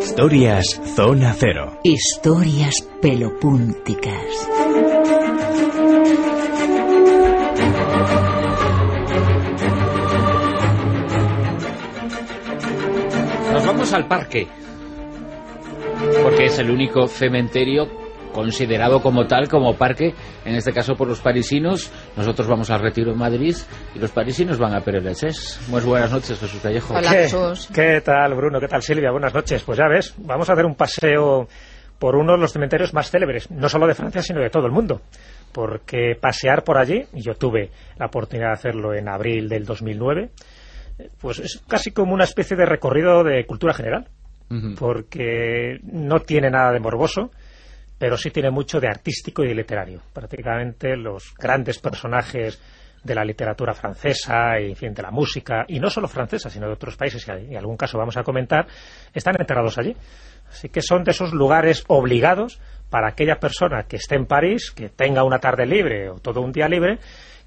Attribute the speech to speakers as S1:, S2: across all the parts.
S1: Historias Zona Cero.
S2: Historias pelopúnticas.
S3: Nos vamos al parque. Porque es el único cementerio considerado como tal, como parque, en este caso por los parisinos. Nosotros vamos al Retiro en Madrid y los parisinos van a Pereleches. Muy buenas noches, Jesús Callejo.
S4: Hola, Jesús. ¿Qué tal, Bruno? ¿Qué tal, Silvia? Buenas noches. Pues ya ves, vamos a hacer un paseo por uno de los cementerios más célebres, no solo de Francia, sino de todo el mundo. Porque pasear por allí, y yo tuve la oportunidad de hacerlo en abril del 2009, pues es casi como una especie de recorrido de cultura general. Porque no tiene nada de morboso, pero sí tiene mucho de artístico y de literario. Prácticamente los grandes personajes de la literatura francesa y en fin, de la música, y no solo francesa, sino de otros países, y en algún caso vamos a comentar, están enterrados allí. Así que son de esos lugares obligados para aquella persona que esté en París, que tenga una tarde libre o todo un día libre,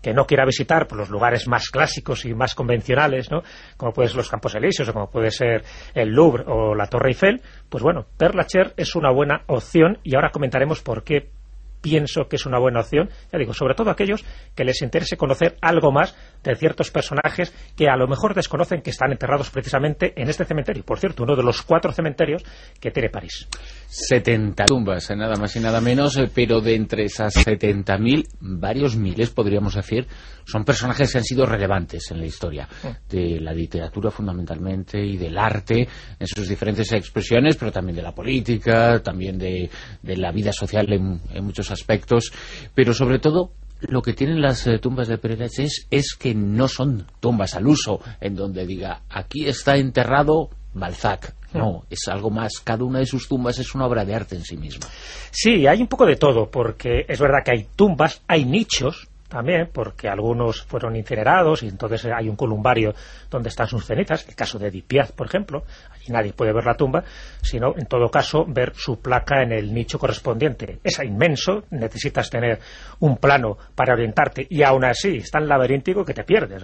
S4: que no quiera visitar los lugares más clásicos y más convencionales, ¿no? como pueden ser los Campos Elíseos o como puede ser el Louvre o la Torre Eiffel, pues bueno, Père Lachaise es una buena opción y ahora comentaremos por qué pienso que es una buena opción, ya digo, sobre todo aquellos que les interese conocer algo más de ciertos personajes que a lo mejor desconocen que están enterrados precisamente en este cementerio. Por cierto, uno de los cuatro cementerios que tiene París.
S3: 70 tumbas, eh, nada más y nada menos, eh, pero de entre esas 70.000, varios miles, podríamos decir, son personajes que han sido relevantes en la historia de la literatura fundamentalmente y del arte en sus diferentes expresiones, pero también de la política, también de, la vida social en, muchos aspectos, pero sobre todo lo que tienen las eh, tumbas de Pérez es que no son tumbas al uso, en donde diga, aquí está enterrado Balzac. No, es algo más. Cada una de sus tumbas es una obra de arte en sí misma.
S4: Sí, hay un poco de todo, porque es verdad que hay tumbas, hay nichos, también, porque algunos fueron incinerados y entonces hay un columbario donde están sus cenizas, el caso de Dipiaz, por ejemplo, nadie puede ver la tumba, sino en todo caso ver su placa en el nicho correspondiente. Es inmenso, necesitas tener un plano para orientarte y aún así es tan laberíntico que te pierdes.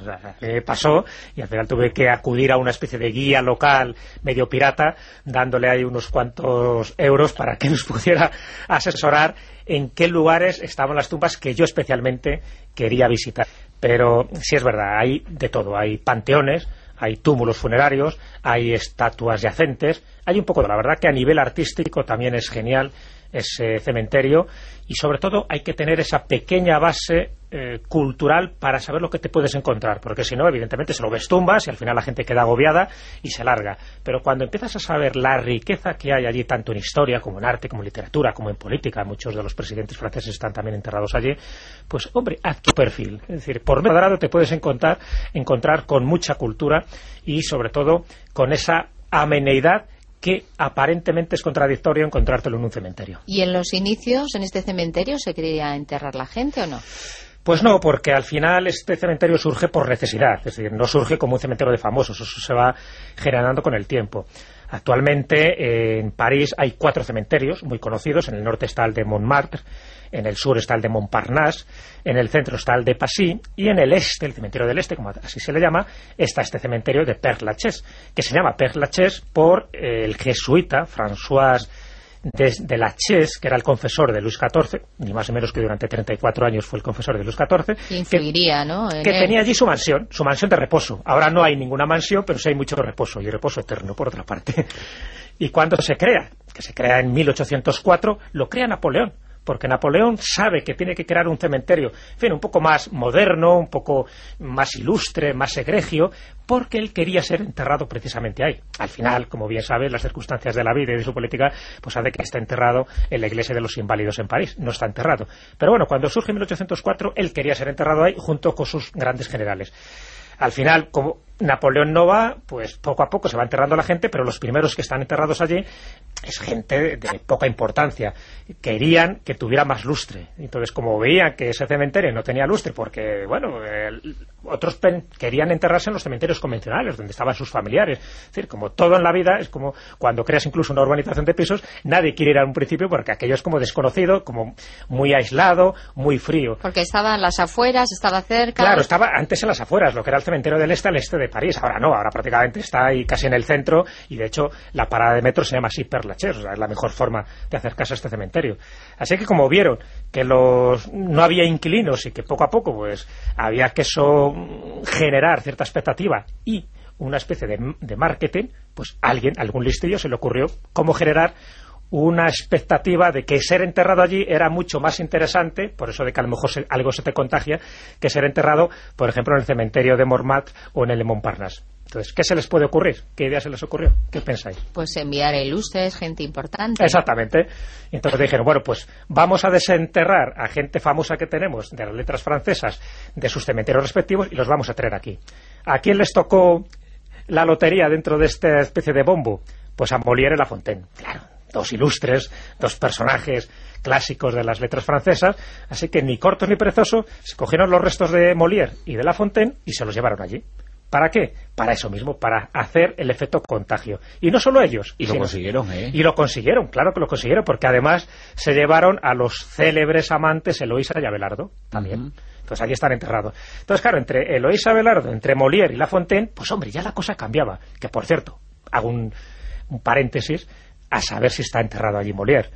S4: Pasó y al final tuve que acudir a una especie de guía local medio pirata dándole ahí unos cuantos euros para que nos pudiera asesorar en qué lugares estaban las tumbas que yo especialmente quería visitar. Pero sí es verdad, hay de todo. Hay panteones, hay túmulos funerarios, hay estatuas yacentes, hay un poco de la verdad que a nivel artístico también es genial ese cementerio y sobre todo hay que tener esa pequeña base eh, cultural para saber lo que te puedes encontrar, porque si no, evidentemente se lo ves tumbas y al final la gente queda agobiada y se larga. Pero cuando empiezas a saber la riqueza que hay allí, tanto en historia como en arte, como en literatura, como en política, muchos de los presidentes franceses están también enterrados allí, pues hombre, haz tu perfil. Es decir, por medio cuadrado te puedes encontrar, encontrar con mucha cultura y sobre todo con esa amenidad que aparentemente es contradictorio encontrártelo en un cementerio.
S2: ¿Y en los inicios, en este cementerio, se quería enterrar la gente o no?
S4: Pues no, porque al final este cementerio surge por necesidad, es decir, no surge como un cementerio de famosos, eso se va generando con el tiempo. Actualmente en París hay cuatro cementerios muy conocidos, en el norte está el de Montmartre, en el sur está el de Montparnasse, en el centro está el de Passy y en el este, el cementerio del este, como así se le llama, está este cementerio de Père Lachaise, que se llama Père Lachaise por eh, el jesuita François de, Lachaise, que era el confesor de Luis XIV, ni más o menos que durante 34 años fue el confesor de Luis XIV,
S2: que, ¿no?
S4: que tenía allí su mansión, su mansión de reposo. Ahora no hay ninguna mansión, pero sí hay mucho reposo, y reposo eterno, por otra parte. ¿Y cuando se crea? Que se crea en 1804, lo crea Napoleón porque Napoleón sabe que tiene que crear un cementerio, en un poco más moderno, un poco más ilustre, más egregio, porque él quería ser enterrado precisamente ahí. Al final, como bien sabes, las circunstancias de la vida y de su política, pues hace que esté enterrado en la iglesia de los inválidos en París, no está enterrado. Pero bueno, cuando surge en 1804, él quería ser enterrado ahí junto con sus grandes generales. Al final, como Napoleón no va, pues poco a poco se va enterrando la gente, pero los primeros que están enterrados allí es gente de poca importancia. Querían que tuviera más lustre. Entonces, como veían que ese cementerio no tenía lustre, porque, bueno, otros querían enterrarse en los cementerios convencionales, donde estaban sus familiares. Es decir, como todo en la vida, es como cuando creas incluso una urbanización de pisos, nadie quiere ir a un principio porque aquello es como desconocido, como muy aislado, muy frío.
S2: Porque estaba en las afueras, estaba cerca.
S4: Claro, estaba antes en las afueras, lo que era el cementerio del este al este de París. Ahora no, ahora prácticamente está ahí casi en el centro y de hecho la parada de metro se llama así Perlacher, o sea, es la mejor forma de acercarse a este cementerio. Así que como vieron que los no había inquilinos y que poco a poco pues había que eso generar cierta expectativa y una especie de, de marketing, pues alguien, algún listillo se le ocurrió cómo generar una expectativa de que ser enterrado allí era mucho más interesante, por eso de que a lo mejor algo se te contagia, que ser enterrado, por ejemplo, en el cementerio de Montmartre o en el de Montparnasse. Entonces, ¿qué se les puede ocurrir? ¿Qué idea se les ocurrió? ¿Qué pensáis?
S2: Pues enviar ilustres, gente importante.
S4: Exactamente. Entonces dijeron, bueno, pues vamos a desenterrar a gente famosa que tenemos de las letras francesas de sus cementerios respectivos y los vamos a traer aquí. ¿A quién les tocó la lotería dentro de esta especie de bombo? Pues a Molière y La Fontaine. Claro, dos ilustres, dos personajes clásicos de las letras francesas, así que ni cortos ni perezoso, se cogieron los restos de Molière y de La Fontaine y se los llevaron allí. ¿Para qué? Para eso mismo, para hacer el efecto contagio. Y no solo ellos.
S3: Y lo consiguieron, ¿eh?
S4: Y lo consiguieron, claro que lo consiguieron, porque además se llevaron a los célebres amantes Eloísa y Abelardo, también. Entonces allí están enterrados. Entonces, claro, entre Eloísa Abelardo, entre Molière y La Fontaine, pues hombre, ya la cosa cambiaba. Que, por cierto, hago un paréntesis, a saber si está enterrado allí Molière,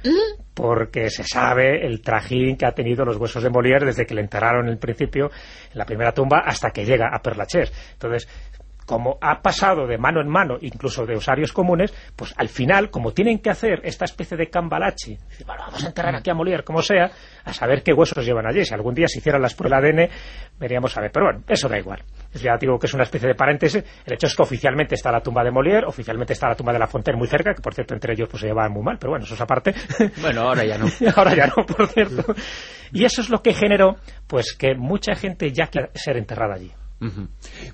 S4: porque se sabe el trajín que ha tenido los huesos de Molière desde que le enterraron en el principio, en la primera tumba, hasta que llega a Perlacher. Entonces, como ha pasado de mano en mano, incluso de usarios comunes, pues al final, como tienen que hacer esta especie de cambalache, bueno, vamos a enterrar aquí a Molière, como sea, a saber qué huesos llevan allí. Si algún día se hicieran las pruebas de ADN, veríamos a ver. Pero bueno, eso da igual. Ya digo que es una especie de paréntesis. El hecho es que oficialmente está la tumba de Molière, oficialmente está la tumba de La Fontaine muy cerca, que por cierto entre ellos pues se llevaban muy mal, pero bueno, eso es aparte.
S3: Bueno, ahora ya no.
S4: ahora ya no, por cierto. Y eso es lo que generó pues que mucha gente ya quiera ser enterrada allí.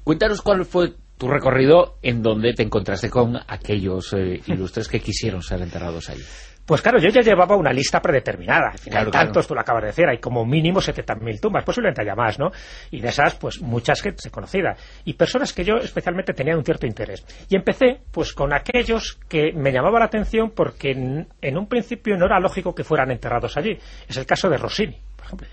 S3: Cuéntanos cuál fue tu recorrido en donde te encontraste con aquellos eh, ilustres que quisieron ser enterrados allí.
S4: Pues claro, yo ya llevaba una lista predeterminada. Al final, tantos, tú lo acabas de decir, hay como mínimo 70.000 tumbas, posiblemente haya más, ¿no? Y de esas, pues muchas gente conocida. Y personas que yo especialmente tenía un cierto interés. Y empecé, pues con aquellos que me llamaba la atención porque en, en un principio no era lógico que fueran enterrados allí. Es el caso de Rossini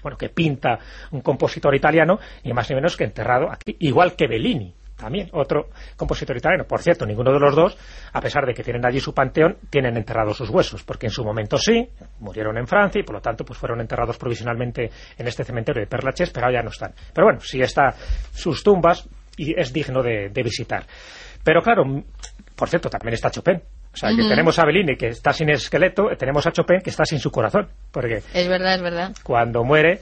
S4: bueno, que pinta un compositor italiano, ni más ni menos que enterrado aquí, igual que Bellini, también otro compositor italiano. Por cierto, ninguno de los dos, a pesar de que tienen allí su panteón, tienen enterrados sus huesos, porque en su momento sí, murieron en Francia y por lo tanto pues fueron enterrados provisionalmente en este cementerio de Perlaches, pero ahora ya no están. Pero bueno, sí está sus tumbas y es digno de, de visitar. Pero claro, por cierto, también está Chopin, o sea, que tenemos a Bellini que está sin esqueleto, tenemos a Chopin que está sin su corazón. Porque
S2: es verdad, es verdad.
S4: Cuando muere,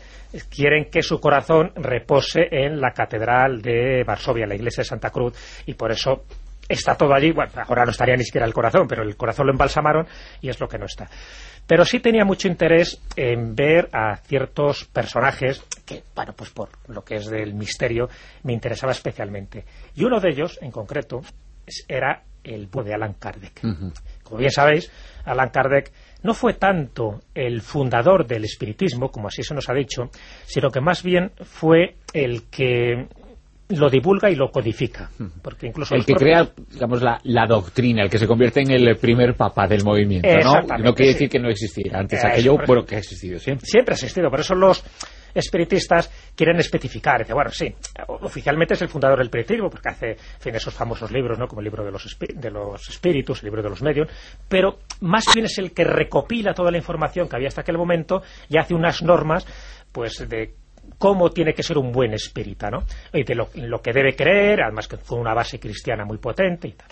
S4: quieren que su corazón repose en la catedral de Varsovia, la iglesia de Santa Cruz, y por eso está todo allí. Bueno, ahora no estaría ni siquiera el corazón, pero el corazón lo embalsamaron y es lo que no está. Pero sí tenía mucho interés en ver a ciertos personajes que, bueno, pues por lo que es del misterio, me interesaba especialmente. Y uno de ellos, en concreto, era el de Alan Kardec. Como bien sabéis, Alan Kardec no fue tanto el fundador del espiritismo, como así se nos ha dicho, sino que más bien fue el que lo divulga y lo codifica. Porque incluso
S3: el que crea, digamos, la, doctrina, el que se convierte en el primer papa del movimiento, ¿no? No quiere decir que no existiera antes aquello, pero que ha existido siempre.
S4: Siempre ha existido, por eso los espiritistas quieren especificar. Dice, bueno, sí, oficialmente es el fundador del espiritismo, porque hace fin, esos famosos libros, ¿no? como el libro de los, de los espíritus, el libro de los medios, pero más bien es el que recopila toda la información que había hasta aquel momento y hace unas normas pues de cómo tiene que ser un buen espírita, ¿no? Y de lo, lo, que debe creer, además que fue una base cristiana muy potente y tal.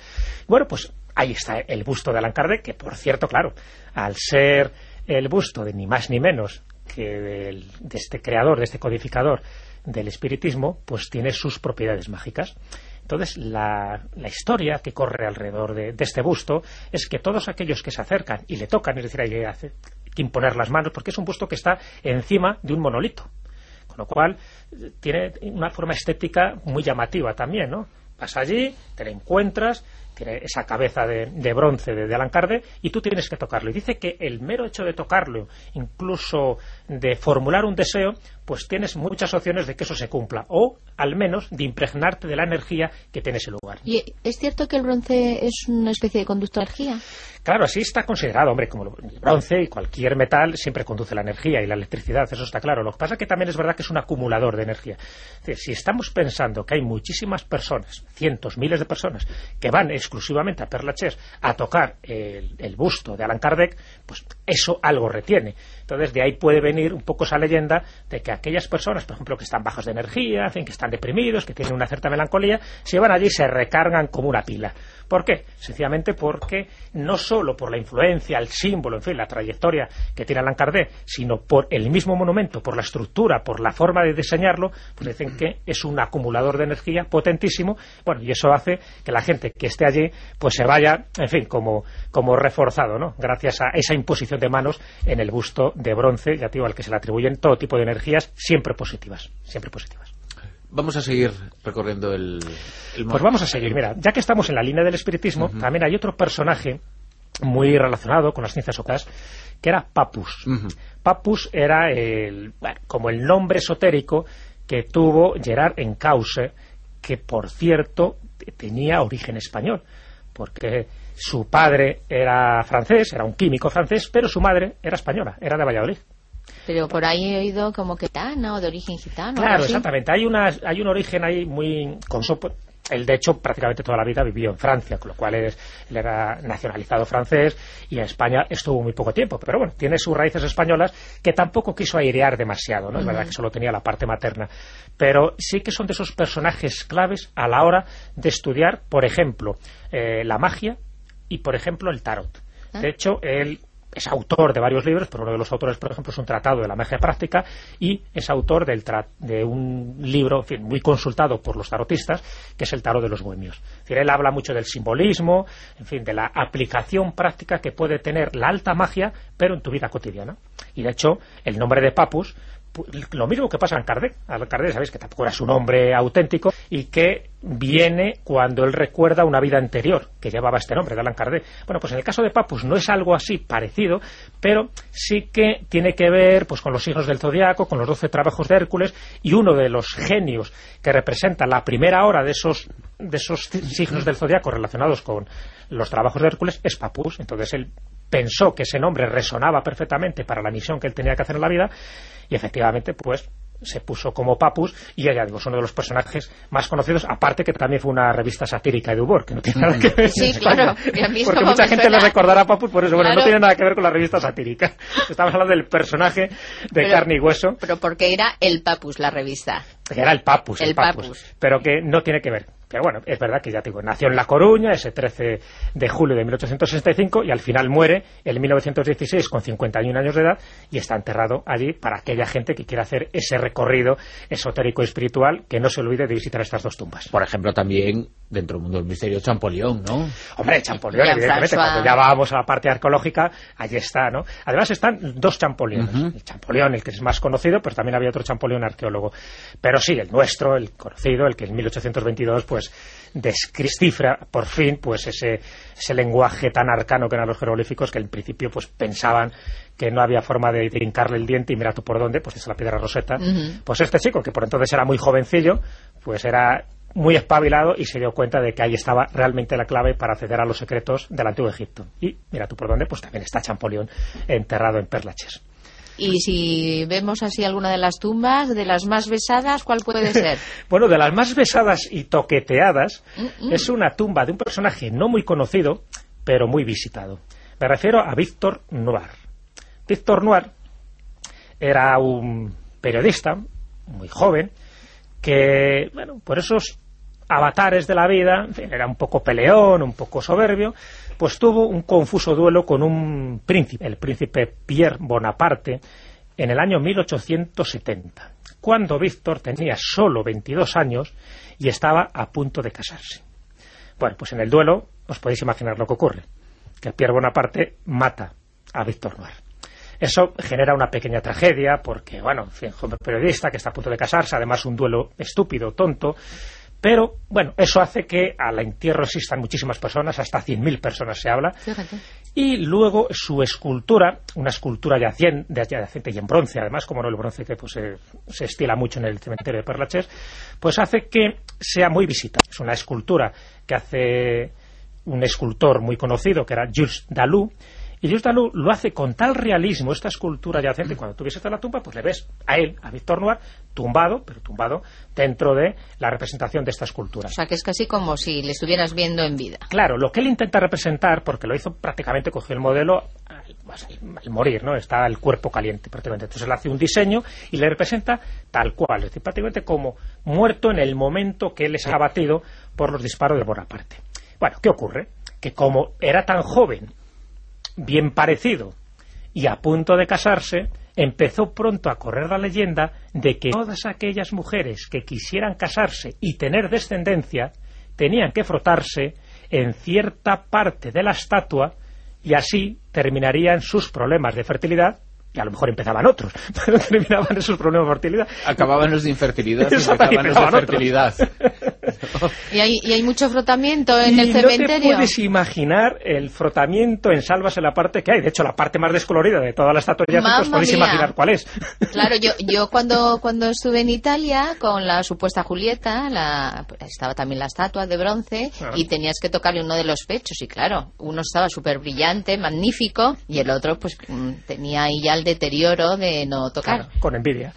S4: Bueno, pues ahí está el busto de Allan Kardec, que por cierto, claro, al ser el busto de ni más ni menos que de este creador, de este codificador del espiritismo, pues tiene sus propiedades mágicas. Entonces, la, historia que corre alrededor de, este busto es que todos aquellos que se acercan y le tocan, es decir, hay que imponer las manos, porque es un busto que está encima de un monolito, con lo cual tiene una forma estética muy llamativa también, ¿no? vas allí, te la encuentras, tiene esa cabeza de, de bronce de, de Alan y tú tienes que tocarlo. Y dice que el mero hecho de tocarlo, incluso de formular un deseo, pues tienes muchas opciones de que eso se cumpla, o al menos de impregnarte de la energía que tiene ese lugar.
S2: ¿Y es cierto que el bronce es una especie de conducto de energía?
S4: Claro, así está considerado, hombre, como el bronce y cualquier metal siempre conduce la energía y la electricidad, eso está claro. Lo que pasa es que también es verdad que es un acumulador de energía. Es decir, si estamos pensando que hay muchísimas personas, cientos, miles de personas, que van exclusivamente a Perlachés a tocar el, el busto de Allan Kardec, pues eso algo retiene. Entonces, de ahí puede venir un poco esa leyenda de que aquellas personas, por ejemplo, que están bajos de energía, que están deprimidos, que tienen una cierta melancolía, se van allí y se recargan como una pila. ¿Por qué? Sencillamente porque no solo por la influencia, el símbolo, en fin, la trayectoria que tiene Allan Kardec, sino por el mismo monumento, por la estructura, por la forma de diseñarlo, pues dicen que es un acumulador de energía potentísimo, bueno, y eso hace que la gente que esté allí, pues se vaya, en fin, como, como reforzado, ¿no? Gracias a esa imposición de manos en el busto de bronce, ya al que se le atribuyen todo tipo de energías siempre positivas, siempre positivas.
S3: Vamos a seguir recorriendo el... el
S4: Pues vamos a seguir. Mira, ya que estamos en la línea del espiritismo, también hay otro personaje muy relacionado con las ciencias ocultas, que era Papus. Papus era el, bueno, como el nombre esotérico que tuvo Gerard Encausse, que por cierto tenía origen español, porque su padre era francés, era un químico francés, pero su madre era española, era de Valladolid.
S2: Pero por ahí he oído como que gitana o de origen gitano.
S4: Claro, exactamente. Hay, una, hay un origen ahí muy... Con sopo- él, de hecho, prácticamente toda la vida vivió en Francia, con lo cual es- él era nacionalizado francés y en España estuvo muy poco tiempo. Pero bueno, tiene sus raíces españolas que tampoco quiso airear demasiado, ¿no? Es verdad que solo tenía la parte materna. Pero sí que son de esos personajes claves a la hora de estudiar, por ejemplo, eh, la magia y, por ejemplo, el tarot. De hecho, él es autor de varios libros, pero uno de los autores, por ejemplo, es un tratado de la magia práctica y es autor del tra- de un libro en fin, muy consultado por los tarotistas, que es el tarot de los bohemios. Es él habla mucho del simbolismo, en fin, de la aplicación práctica que puede tener la alta magia, pero en tu vida cotidiana. Y de hecho, el nombre de Papus, pu- lo mismo que pasa en Kardec. Al Kardec, sabéis que tampoco era su nombre auténtico y que viene cuando él recuerda una vida anterior que llevaba este nombre, de Allan Kardec. Bueno, pues en el caso de Papus no es algo así parecido, pero sí que tiene que ver pues con los signos del zodiaco, con los doce trabajos de Hércules y uno de los genios que representa la primera hora de esos de esos signos del zodiaco relacionados con los trabajos de Hércules es Papus. Entonces él pensó que ese nombre resonaba perfectamente para la misión que él tenía que hacer en la vida y efectivamente pues se puso como Papus y ya digo, es uno de los personajes más conocidos, aparte que también fue una revista satírica de humor, que no tiene nada que ver
S2: Sí, claro,
S4: porque mucha gente le recordará a Papus por eso, bueno, no tiene nada que ver con la revista satírica. Estamos hablando del personaje de
S2: Pero-
S4: carne y hueso,
S2: Pero porque era el Papus, la revista.
S4: era el Papus, el,
S2: El
S4: Papus,
S2: Papus.
S4: pero que no tiene que ver. Pero bueno, es verdad que ya te digo, nació en La Coruña ese 13 de julio de 1865 y al final muere en 1916 con 51 años de edad y está enterrado allí para aquella gente que quiera hacer ese recorrido esotérico y espiritual que no se olvide de visitar estas dos tumbas.
S3: Por ejemplo, también, dentro del mundo del misterio, Champollion, ¿no?
S4: Hombre, Champollion, evidentemente,
S2: François.
S4: cuando ya vamos a la parte arqueológica, allí está, ¿no? Además están dos Champolliones. El Champollion, el que es más conocido, pero también había otro Champollion arqueólogo. Pero sí, el nuestro, el conocido, el que en 1822, pues, descifra, por fin, pues, ese, ese lenguaje tan arcano que eran los jeroglíficos, que en principio, pues, pensaban que no había forma de, hincarle el diente y mira tú por dónde, pues es la piedra roseta. Pues este chico, que por entonces era muy jovencillo, pues era muy espabilado y se dio cuenta de que ahí estaba realmente la clave para acceder a los secretos del antiguo Egipto. Y mira tú por dónde, pues también está Champollion enterrado en Perlaches.
S2: Y si vemos así alguna de las tumbas, de las más besadas, ¿cuál puede ser?
S4: Bueno, de las más besadas y toqueteadas es una tumba de un personaje no muy conocido, pero muy visitado. Me refiero a Víctor Noir. Víctor Noir era un periodista muy joven que, bueno, por esos avatares de la vida, era un poco peleón, un poco soberbio, pues tuvo un confuso duelo con un príncipe, el príncipe Pierre Bonaparte, en el año 1870, cuando Víctor tenía solo 22 años y estaba a punto de casarse. Bueno, pues en el duelo os podéis imaginar lo que ocurre, que Pierre Bonaparte mata a Víctor Noir. Eso genera una pequeña tragedia porque, bueno, en fin, periodista que está a punto de casarse, además un duelo estúpido, tonto, Pero, bueno, eso hace que al entierro existan muchísimas personas, hasta 100.000 personas se habla.
S2: Fíjate.
S4: Y luego su escultura, una escultura yacien- de yacente y en bronce, además, como no el bronce que pues, eh, se estila mucho en el cementerio de Perlaches, pues hace que sea muy visitada. Es una escultura que hace un escultor muy conocido, que era Jules Dalou, y Jules Dalou lo hace con tal realismo, esta escultura yacente, cuando tú visitas la tumba, pues le ves a él, a Victor Noir, tumbado, pero tumbado dentro de la representación de esta escultura.
S2: O sea, que es casi como si le estuvieras viendo en vida.
S4: Claro, lo que él intenta representar, porque lo hizo prácticamente, cogió el modelo al, al- al morir, ¿no? Está el cuerpo caliente prácticamente. Entonces él hace un diseño y le representa tal cual, es decir, prácticamente como muerto en el momento que él es abatido por los disparos de Bonaparte. Bueno, ¿qué ocurre? Que como era tan joven, bien parecido y a punto de casarse, empezó pronto a correr la leyenda de que todas aquellas mujeres que quisieran casarse y tener descendencia tenían que frotarse en cierta parte de la estatua y así terminarían sus problemas de fertilidad y a lo mejor empezaban otros, pero terminaban esos problemas de fertilidad.
S3: Acababan los de infertilidad y empezaban los de fertilidad.
S2: ¿Y hay, y hay mucho frotamiento en
S4: y
S2: el
S4: no te
S2: cementerio?
S4: puedes imaginar el frotamiento en salvas en la parte que hay. De hecho, la parte más descolorida de toda la estatua de os podéis imaginar cuál es.
S2: Claro, yo, yo cuando, cuando estuve en Italia con la supuesta Julieta, la, estaba también la estatua de bronce
S4: Ah.
S2: y tenías que tocarle uno de los pechos y claro, uno estaba súper brillante, magnífico y el otro pues mm, tenía ahí ya el deterioro de no tocar.
S4: Claro, con envidia.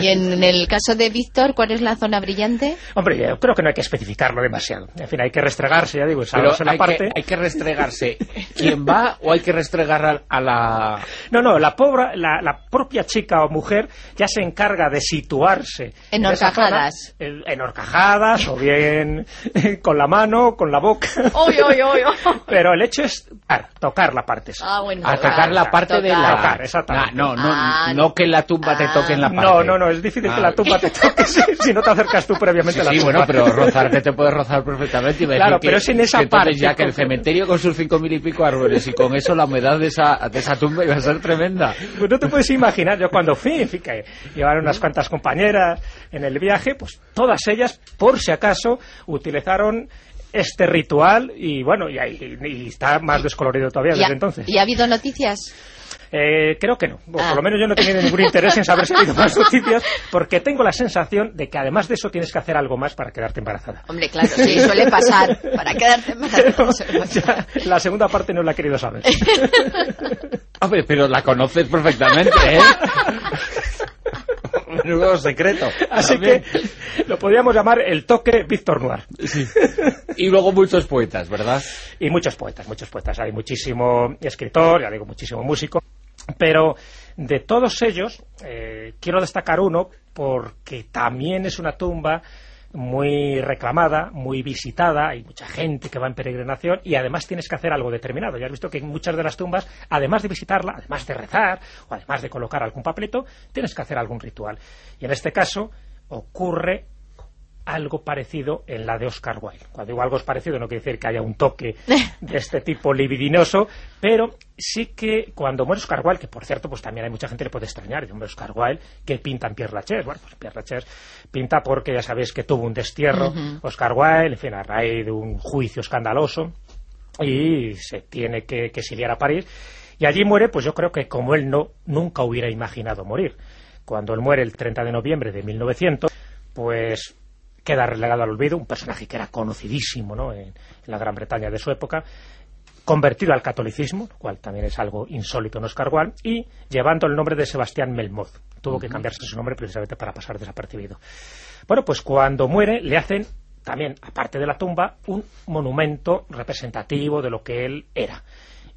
S2: Y en el caso de Víctor, ¿cuál es la zona brillante?
S4: Hombre, yo creo que no hay que especificarlo demasiado. En fin, hay que restregarse, ya digo,
S3: Pero
S4: la
S3: hay
S4: parte.
S3: que, hay que restregarse. ¿Quién va o hay que restregar a, a la...
S4: No, no, la, pobre, la, la propia chica o mujer ya se encarga de situarse.
S2: En
S4: esa
S2: horcajadas.
S4: zona, en, en horcajadas o bien con la mano, con la boca.
S2: ¡Uy, uy, uy!
S4: Pero el hecho es tocar, tocar la parte.
S2: Ah, bueno,
S3: A tocar la parte de la...
S4: Tocar, exactamente.
S3: No, no,
S2: Ah,
S3: no que la tumba te
S2: ah.
S3: toque en la parte.
S4: No, no, no, es difícil que
S3: Ah.
S4: la tumba te toque si, si no te acercas tú previamente
S3: Sí,
S4: a la
S3: sí,
S4: tumba.
S3: bueno, pero rozar que te puedes rozar perfectamente. A
S4: Claro,
S3: decir que-
S4: pero es en esa parte
S3: ya que el cementerio con sus cinco mil y pico árboles y con eso la humedad de esa, de esa tumba iba a ser tremenda.
S4: Pues no te puedes imaginar, yo cuando fui, en fin, que llevaron unas cuantas compañeras en el viaje, pues todas ellas, por si acaso, utilizaron este ritual y bueno, y, ahí- y está más descolorido todavía
S2: ¿Y
S4: desde
S2: ha,
S4: entonces.
S2: ¿Y ha habido noticias?
S4: Eh, creo que no, o
S2: Ah.
S4: por lo menos yo no tenido ningún interés en saber si ha habido más noticias, porque tengo la sensación de que además de eso tienes que hacer algo más para quedarte embarazada.
S2: Hombre, claro, sí, suele pasar. Para quedarte
S4: Pero ya, la segunda parte no la he querido saber.
S3: Hombre, pero la conoces perfectamente, ¿eh? Menudo secreto.
S4: Así
S3: También.
S4: que lo podríamos llamar el toque Víctor Noir.
S3: Y luego muchos poetas, ¿verdad?
S4: Y muchos poetas, muchos poetas. Hay muchísimo escritor, ya digo, muchísimo músico. Pero de todos ellos, eh, quiero destacar uno porque también es una tumba muy reclamada, muy visitada, hay mucha gente que va en peregrinación y además tienes que hacer algo determinado. Ya has visto que en muchas de las tumbas, además de visitarla, además de rezar o además de colocar algún papelito, tienes que hacer algún ritual. Y en este caso ocurre algo parecido en la de Oscar Wilde. Cuando digo algo es parecido no quiere decir que haya un toque de este tipo libidinoso, pero sí que cuando muere Oscar Wilde, que por cierto pues también hay mucha gente que le puede extrañar, hombre Oscar Wilde, que pinta en Pierre Lachaise. Bueno, pues Pierre Lachaise pinta porque ya sabéis que tuvo un destierro Oscar Wilde, en fin, a raíz de un juicio escandaloso y se tiene que, que exiliar a París y allí muere, pues yo creo que como él no nunca hubiera imaginado morir. Cuando él muere el 30 de noviembre de 1900, pues queda relegado al olvido, un personaje que era conocidísimo ¿no? en, en la Gran Bretaña de su época, convertido al catolicismo, lo cual también es algo insólito en Oscar Wilde, y llevando el nombre de Sebastián Melmoth. Tuvo que cambiarse su nombre precisamente para pasar desapercibido. Bueno, pues cuando muere le hacen también, aparte de la tumba, un monumento representativo de lo que él era.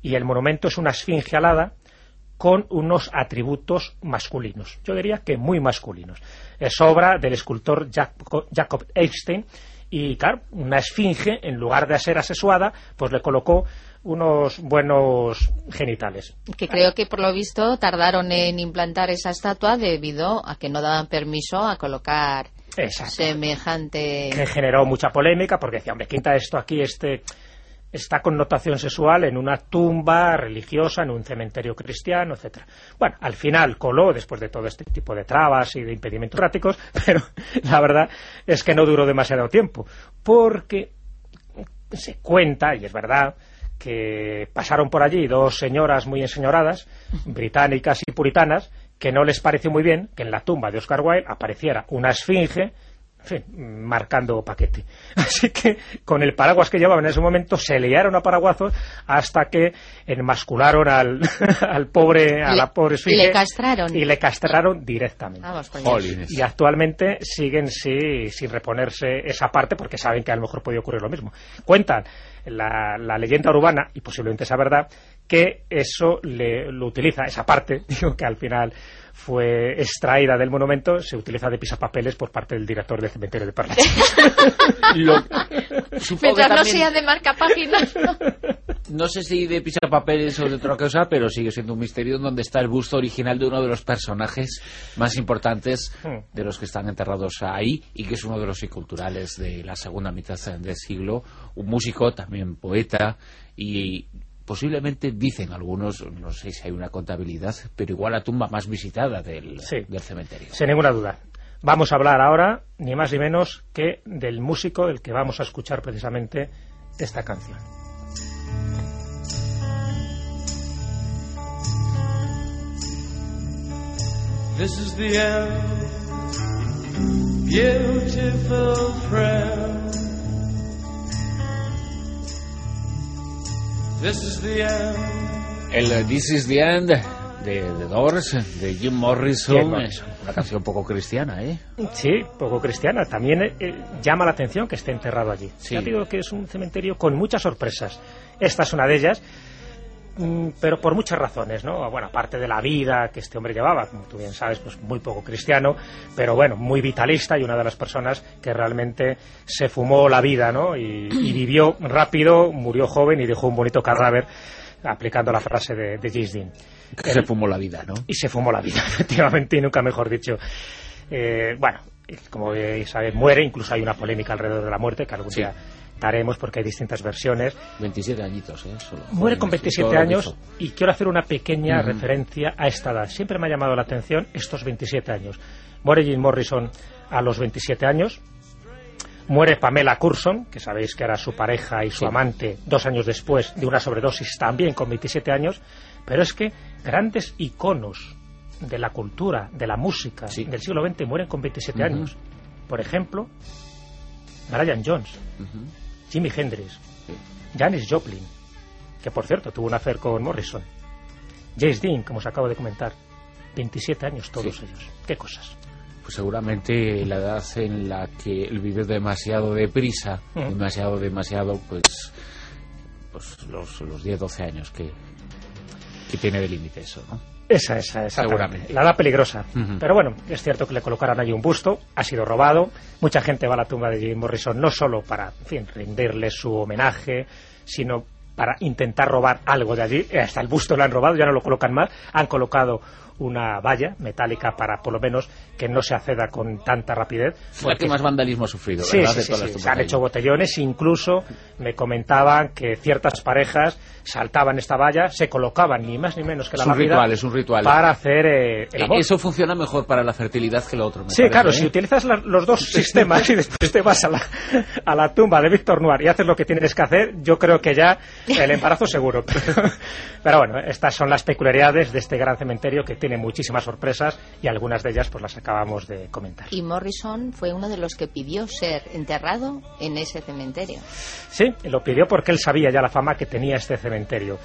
S4: Y el monumento es una esfinge alada con unos atributos masculinos. Yo diría que muy masculinos. Es obra del escultor Jacob, Epstein y, claro, una esfinge, en lugar de ser asexuada, pues le colocó unos buenos genitales.
S2: Que creo que por lo visto tardaron en implantar esa estatua debido a que no daban permiso a colocar
S4: Exacto.
S2: semejante.
S4: que generó mucha polémica porque decía, hombre, quita esto aquí, este esta connotación sexual en una tumba religiosa, en un cementerio cristiano, etcétera. Bueno, al final coló, después de todo este tipo de trabas y de impedimentos prácticos, pero la verdad es que no duró demasiado tiempo, porque se cuenta, y es verdad, que pasaron por allí dos señoras muy enseñoradas, británicas y puritanas, que no les pareció muy bien que en la tumba de Oscar Wilde apareciera una esfinge fin, marcando paquete. Así que con el paraguas que llevaban en ese momento se liaron a paraguazos hasta que enmascularon al, al pobre, a
S2: Le-
S4: la pobre
S2: y
S4: esfinge.
S2: le castraron.
S4: Y le castraron directamente.
S2: Vamos.
S4: Y actualmente siguen sí, sin reponerse esa parte porque saben que a lo mejor puede ocurrir lo mismo. Cuentan la, la leyenda urbana, y posiblemente sea verdad, que eso le, lo utiliza, esa parte, digo que al final fue extraída del monumento, se utiliza de pisapapeles por parte del director del cementerio de Parla.
S2: Mientras no
S3: también-
S2: sea de marca páginas.
S3: No sé si de pisapapeles o de otra cosa, pero sigue siendo un misterio donde está el busto original de uno de los personajes más importantes
S4: Hmm.
S3: de los que están enterrados ahí y que es uno de los culturales de la segunda mitad del siglo, un músico, también poeta y posiblemente dicen algunos, no sé si hay una contabilidad, pero igual la tumba más visitada del,
S4: Sí.
S3: del cementerio.
S4: Sin ninguna duda. Vamos a hablar ahora, ni más ni menos, que del músico, el que vamos a escuchar precisamente esta canción.
S5: This is the end, beautiful friend. This is the end.
S3: El This is the End de The Doors, de Jim Morrison, es una canción poco cristiana, ¿eh?
S4: Sí, poco cristiana. También eh, eh, llama la atención que esté enterrado allí.
S3: Sí.
S4: Ya digo que es un cementerio con muchas sorpresas. Esta es una de ellas, pero por muchas razones, ¿no? Bueno, aparte de la vida que este hombre llevaba, como tú bien sabes, pues muy poco cristiano, pero bueno, muy vitalista y una de las personas que realmente se fumó la vida, ¿no? Y, y vivió rápido, murió joven y dejó un bonito cadáver aplicando la frase de, de James Dean
S3: Que se fumó la vida, ¿no?
S4: y se fumó la vida, efectivamente, y nunca mejor dicho. Eh, bueno, como sabéis, muere, incluso hay una polémica alrededor de la muerte que algún
S3: Sí.
S4: día daremos porque hay distintas versiones.
S3: 27 añitos, ¿eh? Solo.
S4: Muere con
S3: Joder,
S4: 27
S3: todo lo que
S4: años y quiero hacer una pequeña
S3: Ujú.
S4: referencia a esta edad. Siempre me ha llamado la atención estos 27 años. Muere Jim Morrison a los 27 años. Muere Pamela Curson, que sabéis que era su pareja y su
S3: Sí.
S4: amante dos años después de una sobredosis también con 27 años. Pero es que grandes iconos de la cultura, de la música
S3: Sí.
S4: del siglo XX mueren con 27
S3: Ujú.
S4: años. Por ejemplo, Brian Jones,
S3: Ujú.
S4: Jimi Hendrix. Janis Joplin, que por cierto tuvo un affair con Morrison. James Dean, como os acabo de comentar. 27 años todos
S3: Sí.
S4: ellos. ¿Qué cosas?
S3: Pues seguramente la edad en la que él vive demasiado deprisa, demasiado, demasiado, pues, pues los, los 10, 12 años que, que tiene de límite eso, ¿no?
S4: Esa, esa, esa.
S3: Seguramente.
S4: La edad peligrosa. Pero bueno, es cierto que le colocaron allí un busto, ha sido robado. Mucha gente va a la tumba de Jim Morrison no solo para, en fin, rendirle su homenaje, sino para intentar robar algo de allí. Hasta el busto lo han robado, ya no lo colocan más. Han colocado una valla metálica para, por lo menos, que no se acceda con tanta rapidez.
S3: Es la que más vandalismo ha sufrido,
S4: Sí,
S3: ¿verdad?
S4: sí, sí, Se han hecho botellones, incluso me comentaban que ciertas parejas saltaban esta valla, se colocaban ni más ni menos que la
S3: Es un
S4: lápida
S3: ritual, es un ritual.
S4: para hacer eh, el
S3: Eh,
S4: amor.
S3: Eso funciona mejor para la fertilidad que lo otro, me
S4: Sí,
S3: parece,
S4: claro,
S3: ¿eh?
S4: si utilizas la- los dos sistemas y después te vas a la, a la tumba de Víctor Noir y haces lo que tienes que hacer, yo creo que ya el embarazo seguro. Pero, pero bueno, estas son las peculiaridades de este gran cementerio que tiene muchísimas sorpresas y algunas de ellas pues las acabamos de comentar.
S2: Y Morrison fue uno de los que pidió ser enterrado en ese cementerio.
S4: Sí, lo pidió porque él sabía ya la fama que tenía este cementerio.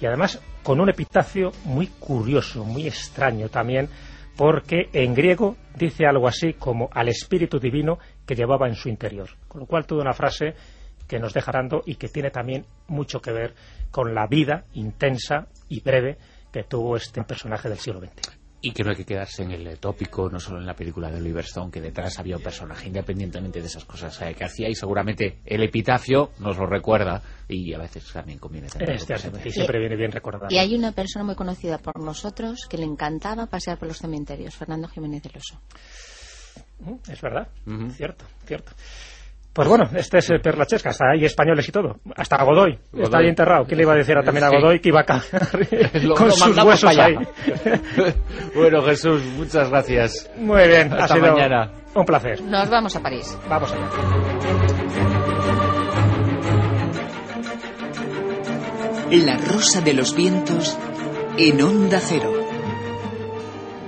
S4: Y además con un epitafio muy curioso, muy extraño también, porque en griego dice algo así como al espíritu divino que llevaba en su interior. Con lo cual, toda una frase que nos deja dando y que tiene también mucho que ver con la vida intensa y breve que tuvo este personaje del siglo XX.
S3: Y que no hay que quedarse en el tópico, no solo en la película de Oliver Stone, que detrás había un personaje, independientemente de esas cosas eh, que hacía, y seguramente el epitafio nos lo recuerda, y a veces también conviene tenerlo
S4: Es cierto,
S3: presente.
S4: y siempre viene bien recordar.
S2: Y hay una persona muy conocida por nosotros que le encantaba pasear por los cementerios, Fernando Jiménez del Oso.
S4: Mm, Es verdad,
S3: Ujú.
S4: cierto, cierto. Pues bueno, este es Perlachesca, hasta ahí españoles y todo. Hasta Godoy, está ahí enterrado. ¿Quién le iba a decir a- también a. Godoy que iba a caer con
S3: lo
S4: sus huesos ahí?
S3: bueno, Jesús, muchas gracias.
S4: Muy bien, ha
S3: Hasta
S4: sido
S3: mañana.
S4: un placer.
S2: Nos vamos a París.
S4: Vamos allá.
S6: La rosa de los vientos en onda cero.